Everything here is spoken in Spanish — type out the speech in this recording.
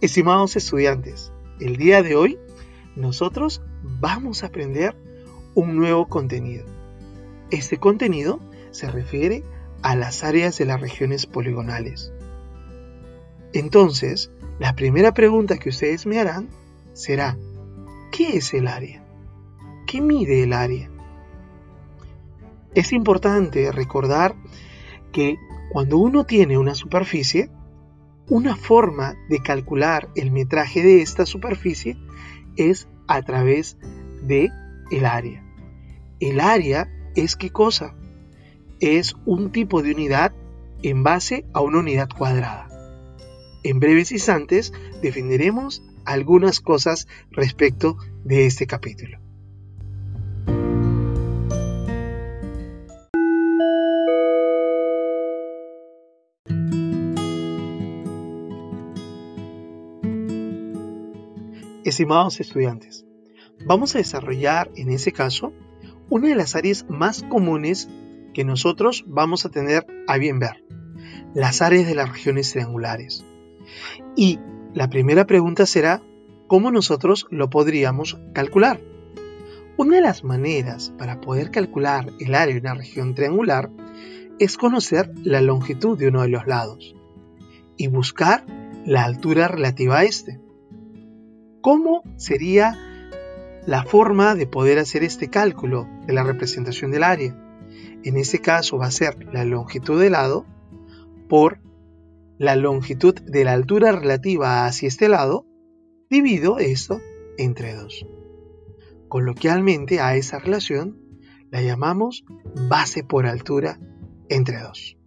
Estimados estudiantes, el día de hoy nosotros vamos a aprender un nuevo contenido. Este contenido se refiere a las áreas de las regiones poligonales. Entonces, la primera pregunta que ustedes me harán será, ¿qué es el área? ¿Qué mide el área? Es importante recordar que cuando uno tiene una superficie, una forma de calcular el metraje de esta superficie es a través de el área. El área es qué cosa? Es un tipo de unidad en base a una unidad cuadrada. En breves instantes defenderemos algunas cosas respecto de este capítulo. Estimados estudiantes, vamos a desarrollar en ese caso una de las áreas más comunes que nosotros vamos a tener a bien ver, las áreas de las regiones triangulares. Y la primera pregunta será, ¿cómo nosotros lo podríamos calcular? Una de las maneras para poder calcular el área de una región triangular es conocer la longitud de uno de los lados y buscar la altura relativa a este. ¿Cómo sería la forma de poder hacer este cálculo de la representación del área? En este caso va a ser la longitud del lado por la longitud de la altura relativa hacia este lado, divido esto entre 2. Coloquialmente a esa relación la llamamos base por altura entre 2.